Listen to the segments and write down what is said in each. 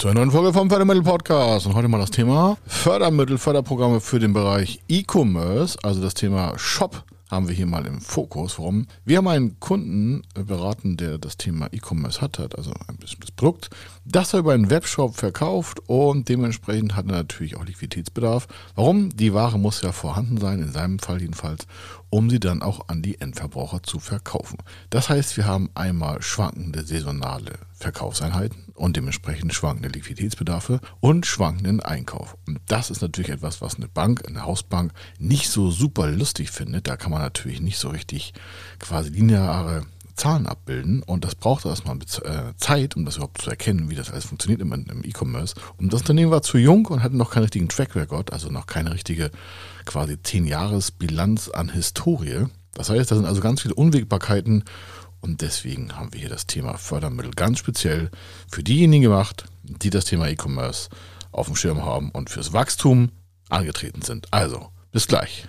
zur neuen Folge vom Fördermittel Podcast. Und heute mal das Thema Fördermittel, Förderprogramme für den Bereich E-Commerce, also das Thema Shop haben wir hier mal im Fokus. Warum? Wir haben einen Kunden beraten, der das Thema E-Commerce hat, hat also ein bestimmtes Produkt, das er über einen Webshop verkauft und dementsprechend hat er natürlich auch Liquiditätsbedarf. Warum? Die Ware muss ja vorhanden sein, in seinem Fall jedenfalls, um sie dann auch an die Endverbraucher zu verkaufen. Das heißt, wir haben einmal schwankende saisonale Verkaufseinheiten und dementsprechend schwankende Liquiditätsbedarfe und schwankenden Einkauf. Und das ist natürlich etwas, was eine Bank, eine Hausbank nicht so super lustig findet. Da kann man natürlich nicht so richtig quasi lineare Zahlen abbilden und das braucht erstmal äh, Zeit, um das überhaupt zu erkennen, wie das alles funktioniert im, im E-Commerce. Und das Unternehmen war zu jung und hatte noch keinen richtigen Track Record, also noch keine richtige quasi 10 Jahres Bilanz an Historie. Das heißt, da sind also ganz viele Unwägbarkeiten und deswegen haben wir hier das Thema Fördermittel ganz speziell für diejenigen gemacht, die das Thema E-Commerce auf dem Schirm haben und fürs Wachstum angetreten sind. Also, bis gleich.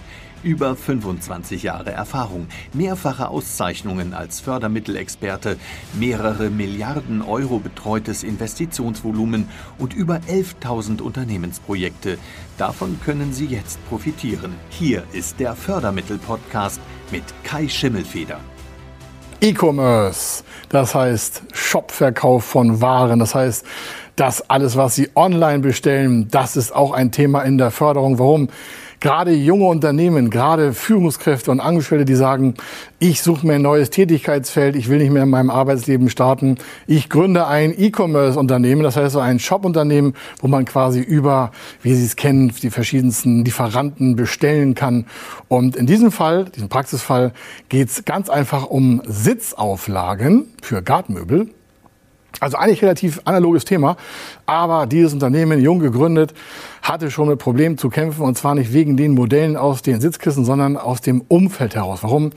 Über 25 Jahre Erfahrung, mehrfache Auszeichnungen als Fördermittelexperte, mehrere Milliarden Euro betreutes Investitionsvolumen und über 11.000 Unternehmensprojekte. Davon können Sie jetzt profitieren. Hier ist der Fördermittel-Podcast mit Kai Schimmelfeder. E-Commerce, das heißt Shopverkauf von Waren, das heißt, das alles, was Sie online bestellen, das ist auch ein Thema in der Förderung. Warum? Gerade junge Unternehmen, gerade Führungskräfte und Angestellte, die sagen, ich suche mir ein neues Tätigkeitsfeld, ich will nicht mehr in meinem Arbeitsleben starten, ich gründe ein E-Commerce-Unternehmen, das heißt so ein Shop-Unternehmen, wo man quasi über, wie Sie es kennen, die verschiedensten Lieferanten bestellen kann. Und in diesem Fall, diesem Praxisfall, geht es ganz einfach um Sitzauflagen für Gartenmöbel. Also eigentlich relativ analoges Thema, aber dieses Unternehmen, jung gegründet, hatte schon mit Problemen zu kämpfen und zwar nicht wegen den Modellen aus den Sitzkissen, sondern aus dem Umfeld heraus. Warum?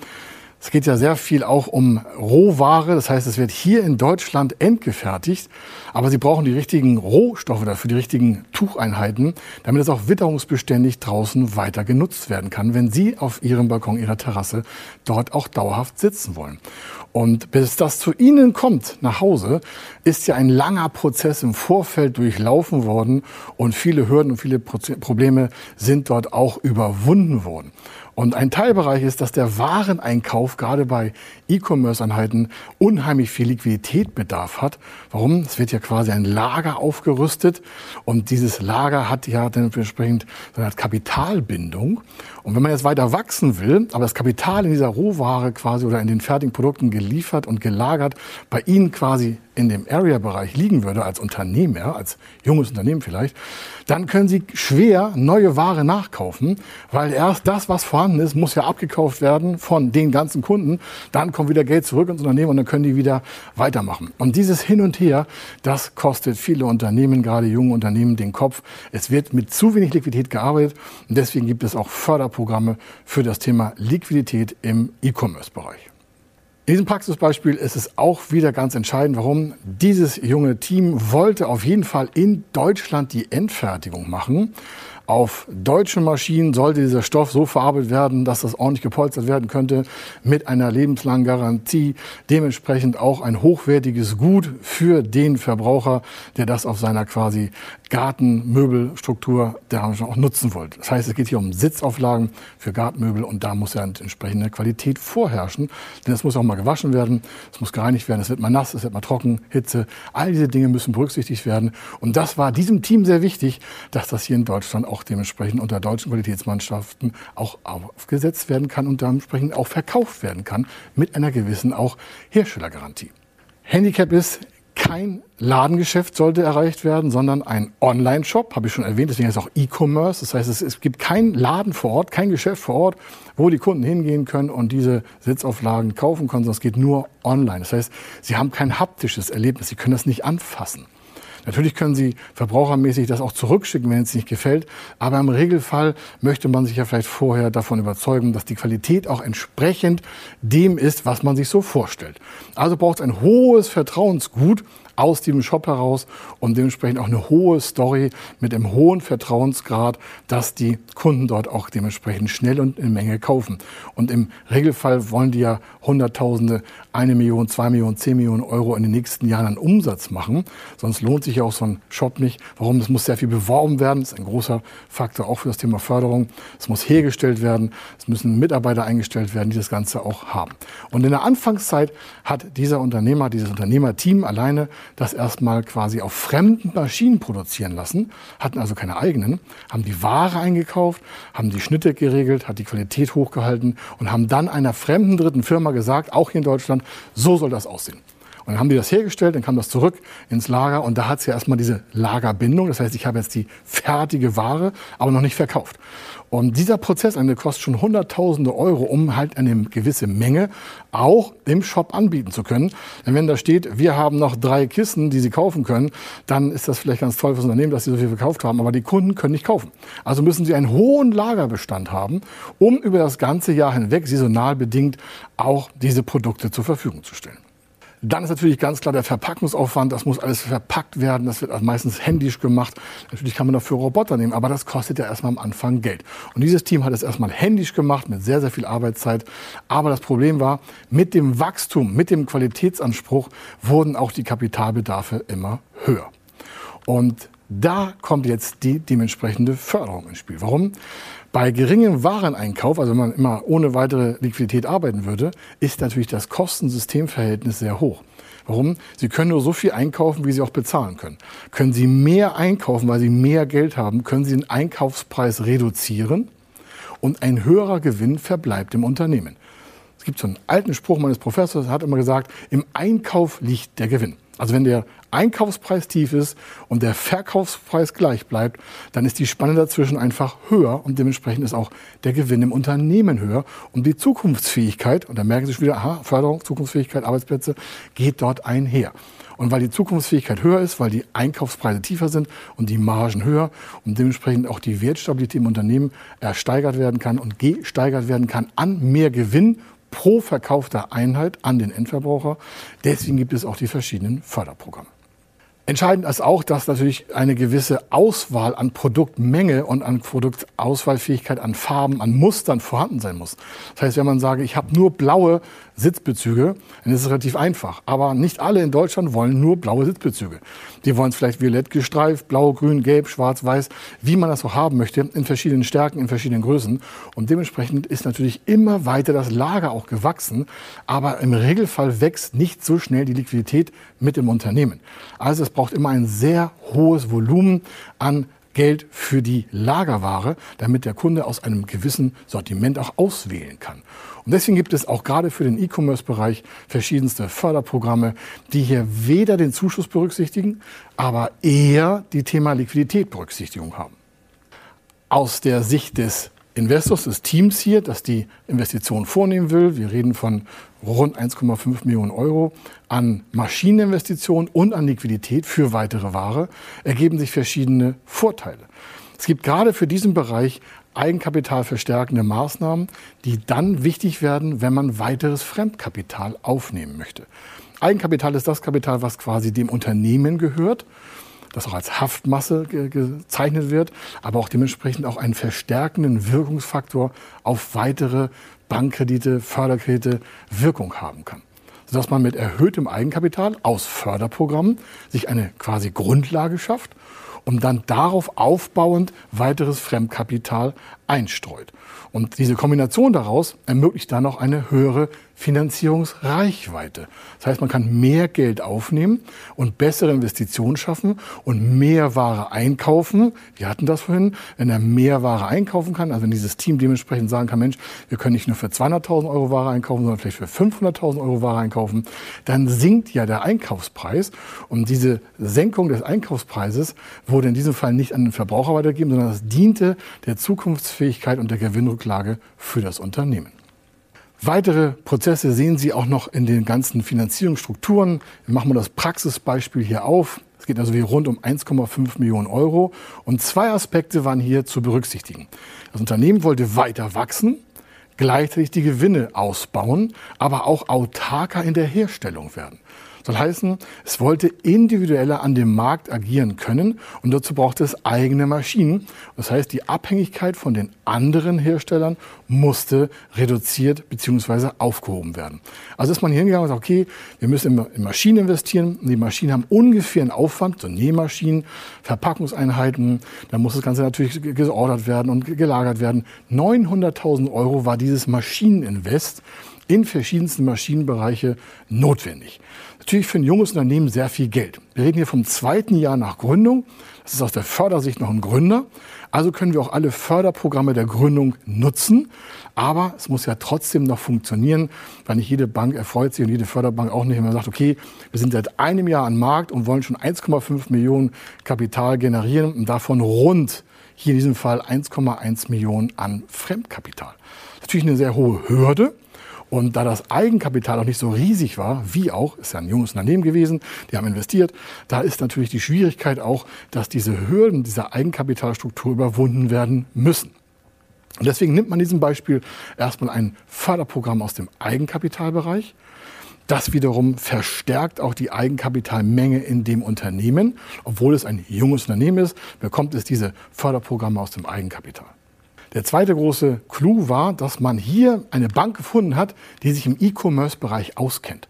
Es geht ja sehr viel auch um Rohware. Das heißt, es wird hier in Deutschland endgefertigt. Aber Sie brauchen die richtigen Rohstoffe dafür, die richtigen Tucheinheiten, damit es auch witterungsbeständig draußen weiter genutzt werden kann, wenn Sie auf Ihrem Balkon, Ihrer Terrasse dort auch dauerhaft sitzen wollen. Und bis das zu Ihnen kommt nach Hause, ist ja ein langer Prozess im Vorfeld durchlaufen worden und viele Hürden und viele Probleme sind dort auch überwunden worden. Und ein Teilbereich ist, dass der Wareneinkauf gerade bei E-Commerce-Einheiten unheimlich viel Liquiditätbedarf hat. Warum? Es wird ja quasi ein Lager aufgerüstet und dieses Lager hat ja dementsprechend so eine Art Kapitalbindung. Und wenn man jetzt weiter wachsen will, aber das Kapital in dieser Rohware quasi oder in den fertigen Produkten geliefert und gelagert bei Ihnen quasi in dem Area-Bereich liegen würde, als Unternehmer, als junges Unternehmen vielleicht, dann können Sie schwer neue Ware nachkaufen, weil erst das, was vorhanden ist, muss ja abgekauft werden von den ganzen Kunden. Dann kommt wieder Geld zurück ins Unternehmen und dann können die wieder weitermachen. Und dieses Hin und Her, das kostet viele Unternehmen, gerade junge Unternehmen, den Kopf. Es wird mit zu wenig Liquidität gearbeitet und deswegen gibt es auch Förderprogramme für das Thema Liquidität im E-Commerce-Bereich. In diesem Praxisbeispiel ist es auch wieder ganz entscheidend, warum dieses junge Team wollte auf jeden Fall in Deutschland die Endfertigung machen. Auf deutschen Maschinen sollte dieser Stoff so verarbeitet werden, dass das ordentlich gepolstert werden könnte, mit einer lebenslangen Garantie. Dementsprechend auch ein hochwertiges Gut für den Verbraucher, der das auf seiner quasi Gartenmöbelstruktur der auch nutzen wollte. Das heißt, es geht hier um Sitzauflagen für Gartenmöbel und da muss ja entsprechende Qualität vorherrschen, denn es muss auch mal gewaschen werden, es muss gereinigt werden, es wird mal nass, es wird mal trocken, Hitze. All diese Dinge müssen berücksichtigt werden und das war diesem Team sehr wichtig, dass das hier in Deutschland auch dementsprechend unter deutschen Qualitätsmannschaften auch aufgesetzt werden kann und dementsprechend auch verkauft werden kann mit einer gewissen auch Herstellergarantie. Handicap ist, kein Ladengeschäft sollte erreicht werden, sondern ein Online-Shop, habe ich schon erwähnt, deswegen heißt es auch E-Commerce. Das heißt, es, gibt keinen Laden vor Ort, kein Geschäft vor Ort, wo die Kunden hingehen können und diese Sitzauflagen kaufen können, sondern es geht nur online. Das heißt, sie haben kein haptisches Erlebnis, sie können das nicht anfassen. Natürlich können Sie verbrauchermäßig das auch zurückschicken, wenn es nicht gefällt. Aber im Regelfall möchte man sich ja vielleicht vorher davon überzeugen, dass die Qualität auch entsprechend dem ist, was man sich so vorstellt. Also braucht es ein hohes Vertrauensgut aus dem Shop heraus und dementsprechend auch eine hohe Story mit einem hohen Vertrauensgrad, dass die Kunden dort auch dementsprechend schnell und in Menge kaufen. Und im Regelfall wollen die ja Hunderttausende, eine Million, zwei Millionen, zehn Millionen Euro in den nächsten Jahren an Umsatz machen. Sonst lohnt sich ja auch so ein Shop nicht. Warum? Das muss sehr viel beworben werden. Das ist ein großer Faktor auch für das Thema Förderung. Es muss hergestellt werden. Es müssen Mitarbeiter eingestellt werden, die das Ganze auch haben. Und in der Anfangszeit hat dieser Unternehmer, dieses Unternehmerteam alleine das erstmal quasi auf fremden Maschinen produzieren lassen, hatten also keine eigenen, haben die Ware eingekauft, haben die Schnitte geregelt, hat die Qualität hochgehalten und haben dann einer fremden dritten Firma gesagt, auch hier in Deutschland, so soll das aussehen. Und dann haben die das hergestellt, dann kam das zurück ins Lager und da hat es ja erstmal diese Lagerbindung. Das heißt, ich habe jetzt die fertige Ware, aber noch nicht verkauft. Und dieser Prozess der kostet schon Hunderttausende Euro, um halt eine gewisse Menge auch im Shop anbieten zu können. Denn wenn da steht, wir haben noch drei Kisten, die Sie kaufen können, dann ist das vielleicht ganz toll fürs Unternehmen, dass Sie so viel verkauft haben, aber die Kunden können nicht kaufen. Also müssen Sie einen hohen Lagerbestand haben, um über das ganze Jahr hinweg saisonal bedingt auch diese Produkte zur Verfügung zu stellen. Dann ist natürlich ganz klar der Verpackungsaufwand. Das muss alles verpackt werden. Das wird meistens händisch gemacht. Natürlich kann man dafür Roboter nehmen, aber das kostet ja erstmal am Anfang Geld. Und dieses Team hat es erstmal händisch gemacht mit sehr, sehr viel Arbeitszeit. Aber das Problem war, mit dem Wachstum, mit dem Qualitätsanspruch wurden auch die Kapitalbedarfe immer höher. Und da kommt jetzt die dementsprechende Förderung ins Spiel. Warum? Bei geringem Wareneinkauf, also wenn man immer ohne weitere Liquidität arbeiten würde, ist natürlich das Kostensystemverhältnis sehr hoch. Warum? Sie können nur so viel einkaufen, wie Sie auch bezahlen können. Können Sie mehr einkaufen, weil Sie mehr Geld haben, können Sie den Einkaufspreis reduzieren und ein höherer Gewinn verbleibt im Unternehmen. Es gibt so einen alten Spruch meines Professors, der hat immer gesagt, im Einkauf liegt der Gewinn. Also wenn der Einkaufspreis tief ist und der Verkaufspreis gleich bleibt, dann ist die Spanne dazwischen einfach höher und dementsprechend ist auch der Gewinn im Unternehmen höher. Und die Zukunftsfähigkeit, und da merken Sie schon wieder, aha, Förderung, Zukunftsfähigkeit, Arbeitsplätze, geht dort einher. Und weil die Zukunftsfähigkeit höher ist, weil die Einkaufspreise tiefer sind und die Margen höher und dementsprechend auch die Wertstabilität im Unternehmen ersteigert werden kann und gesteigert werden kann an mehr Gewinn pro verkaufter Einheit an den Endverbraucher. Deswegen gibt es auch die verschiedenen Förderprogramme. Entscheidend ist auch, dass natürlich eine gewisse Auswahl an Produktmenge und an Produktauswahlfähigkeit, an Farben, an Mustern vorhanden sein muss. Das heißt, wenn man sage, ich habe nur blaue Sitzbezüge, dann ist es relativ einfach. Aber nicht alle in Deutschland wollen nur blaue Sitzbezüge. Die wollen es vielleicht violett gestreift, blau, grün, gelb, schwarz, weiß, wie man das auch haben möchte, in verschiedenen Stärken, in verschiedenen Größen. Und dementsprechend ist natürlich immer weiter das Lager auch gewachsen. Aber im Regelfall wächst nicht so schnell die Liquidität mit dem Unternehmen. Also es braucht immer ein sehr hohes Volumen an Geld für die Lagerware, damit der Kunde aus einem gewissen Sortiment auch auswählen kann. Und deswegen gibt es auch gerade für den E-Commerce-Bereich verschiedenste Förderprogramme, die hier weder den Zuschuss berücksichtigen, aber eher die Thema Liquidität Berücksichtigung haben. Aus der Sicht des Investors, des Teams hier, das die Investition vornehmen will. Wir reden von rund 1,5 Millionen Euro an Maschineninvestitionen und an Liquidität für weitere Ware, ergeben sich verschiedene Vorteile. Es gibt gerade für diesen Bereich Eigenkapital verstärkende Maßnahmen, die dann wichtig werden, wenn man weiteres Fremdkapital aufnehmen möchte. Eigenkapital ist das Kapital, was quasi dem Unternehmen gehört das auch als Haftmasse ge gezeichnet wird, aber auch dementsprechend auch einen verstärkenden Wirkungsfaktor auf weitere Bankkredite, Förderkredite Wirkung haben kann. Sodass man mit erhöhtem Eigenkapital aus Förderprogrammen sich eine quasi Grundlage schafft und dann darauf aufbauend weiteres Fremdkapital einstreut. Und diese Kombination daraus ermöglicht dann auch eine höhere Finanzierungsreichweite. Das heißt, man kann mehr Geld aufnehmen und bessere Investitionen schaffen und mehr Ware einkaufen. Wir hatten das vorhin, wenn er mehr Ware einkaufen kann, also wenn dieses Team dementsprechend sagen kann, Mensch, wir können nicht nur für 200.000 Euro Ware einkaufen, sondern vielleicht für 500.000 Euro Ware einkaufen, dann sinkt ja der Einkaufspreis. Und diese Senkung des Einkaufspreises wurde in diesem Fall nicht an den Verbraucher weitergegeben, sondern es diente der Zukunftsfähigkeit und der Gewinnrücklage für das Unternehmen. Weitere Prozesse sehen Sie auch noch in den ganzen Finanzierungsstrukturen. Wir machen mal das Praxisbeispiel hier auf. Es Es geht also wie rund um 1,5 Millionen Euro. Und zwei Aspekte waren hier zu berücksichtigen. Das Unternehmen wollte weiter wachsen, gleichzeitig die Gewinne ausbauen, aber auch autarker in der Herstellung werden. Soll heißen, es wollte individueller an dem Markt agieren können und dazu brauchte es eigene Maschinen. Das heißt, die Abhängigkeit von den anderen Herstellern musste reduziert bzw. aufgehoben werden. Also ist man hier hingegangen und sagt, okay, wir müssen in Maschinen investieren. Die Maschinen haben ungefähr einen Aufwand, so Nähmaschinen, Verpackungseinheiten. Da muss das Ganze natürlich geordert werden und gelagert werden. 900.000 Euro war dieses Maschineninvest in verschiedensten Maschinenbereiche notwendig. Natürlich für ein junges Unternehmen sehr viel Geld. Wir reden hier vom zweiten Jahr nach Gründung. Das ist aus der Fördersicht noch ein Gründer. Also können wir auch alle Förderprogramme der Gründung nutzen. Aber es muss ja trotzdem noch funktionieren, weil nicht jede Bank erfreut sich und jede Förderbank auch nicht, wenn man sagt, okay, wir sind seit einem Jahr am Markt und wollen schon 1,5 Millionen Kapital generieren und davon rund hier in diesem Fall 1,1 Millionen an Fremdkapital. Natürlich eine sehr hohe Hürde. Und da das Eigenkapital auch nicht so riesig war, wie auch, ist ja ein junges Unternehmen gewesen, die haben investiert, da ist natürlich die Schwierigkeit auch, dass diese Hürden dieser Eigenkapitalstruktur überwunden werden müssen. Und deswegen nimmt man in diesem Beispiel erstmal ein Förderprogramm aus dem Eigenkapitalbereich. Das wiederum verstärkt auch die Eigenkapitalmenge in dem Unternehmen. Obwohl es ein junges Unternehmen ist, bekommt es diese Förderprogramme aus dem Eigenkapital. Der zweite große Clou war, dass man hier eine Bank gefunden hat, die sich im E-Commerce-Bereich auskennt.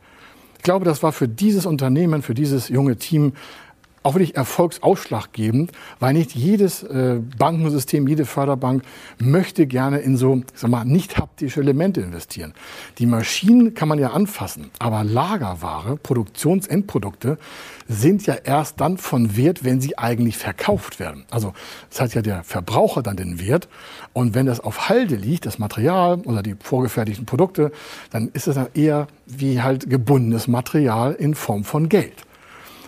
Ich glaube, das war für dieses Unternehmen, für dieses junge Team auch wirklich erfolgsausschlaggebend, weil nicht jedes äh, Bankensystem, jede Förderbank möchte gerne in so, ich sag mal, nicht haptische Elemente investieren. Die Maschinen kann man ja anfassen, aber Lagerware, Produktionsendprodukte sind ja erst dann von Wert, wenn sie eigentlich verkauft werden. Also das hat ja der Verbraucher dann den Wert und wenn das auf Halde liegt, das Material oder die vorgefertigten Produkte, dann ist es dann eher wie halt gebundenes Material in Form von Geld.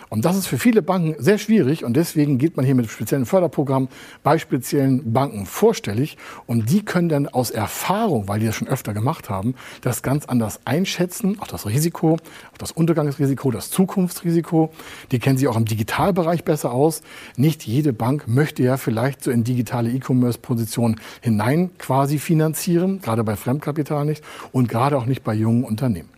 Und das ist für viele Banken sehr schwierig und deswegen geht man hier mit speziellen Förderprogrammen bei speziellen Banken vorstellig und die können dann aus Erfahrung, weil die das schon öfter gemacht haben, das ganz anders einschätzen, auch das Risiko, auch das Untergangsrisiko, das Zukunftsrisiko. Die kennen sich auch im Digitalbereich besser aus. Nicht jede Bank möchte ja vielleicht so in digitale E-Commerce-Positionen hinein quasi finanzieren, gerade bei Fremdkapital nicht und gerade auch nicht bei jungen Unternehmen.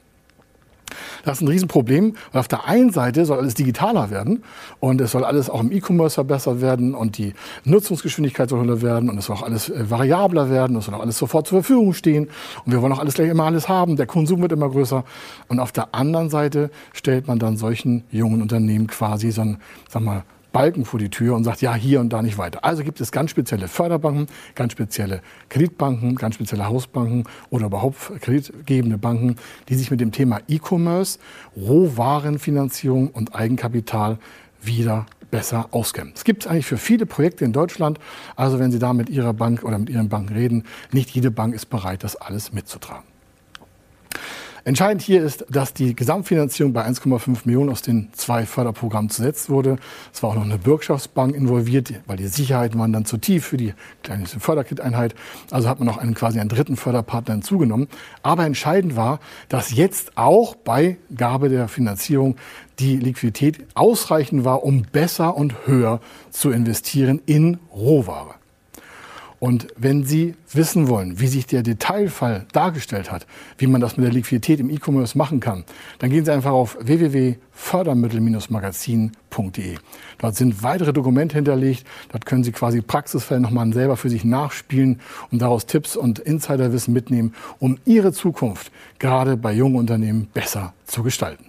Das ist ein Riesenproblem, weil auf der einen Seite soll alles digitaler werden und es soll alles auch im E-Commerce verbessert werden und die Nutzungsgeschwindigkeit soll höher werden und es soll auch alles äh, variabler werden, es soll auch alles sofort zur Verfügung stehen und wir wollen auch alles gleich immer alles haben, der Konsum wird immer größer und auf der anderen Seite stellt man dann solchen jungen Unternehmen quasi so ein, sag mal, Balken vor die Tür und sagt, ja, hier und da nicht weiter. Also gibt es ganz spezielle Förderbanken, ganz spezielle Kreditbanken, ganz spezielle Hausbanken oder überhaupt kreditgebende Banken, die sich mit dem Thema E-Commerce, Rohwarenfinanzierung und Eigenkapital wieder besser auskennen. Es gibt eigentlich für viele Projekte in Deutschland, also wenn Sie da mit Ihrer Bank oder mit Ihren Banken reden, nicht jede Bank ist bereit, das alles mitzutragen. Entscheidend hier ist, dass die Gesamtfinanzierung bei 1,5 Millionen aus den zwei Förderprogrammen zusetzt wurde. Es war auch noch eine Bürgschaftsbank involviert, weil die Sicherheiten waren dann zu tief für die kleine Förderkit-Einheit. Also hat man noch einen, quasi einen dritten Förderpartner hinzugenommen. Aber entscheidend war, dass jetzt auch bei Gabe der Finanzierung die Liquidität ausreichend war, um besser und höher zu investieren in Rohware. Und wenn Sie wissen wollen, wie sich der Detailfall dargestellt hat, wie man das mit der Liquidität im E-Commerce machen kann, dann gehen Sie einfach auf www.fördermittel-magazin.de. Dort sind weitere Dokumente hinterlegt. Dort können Sie quasi Praxisfälle nochmal selber für sich nachspielen und daraus Tipps und Insiderwissen mitnehmen, um Ihre Zukunft gerade bei jungen Unternehmen besser zu gestalten.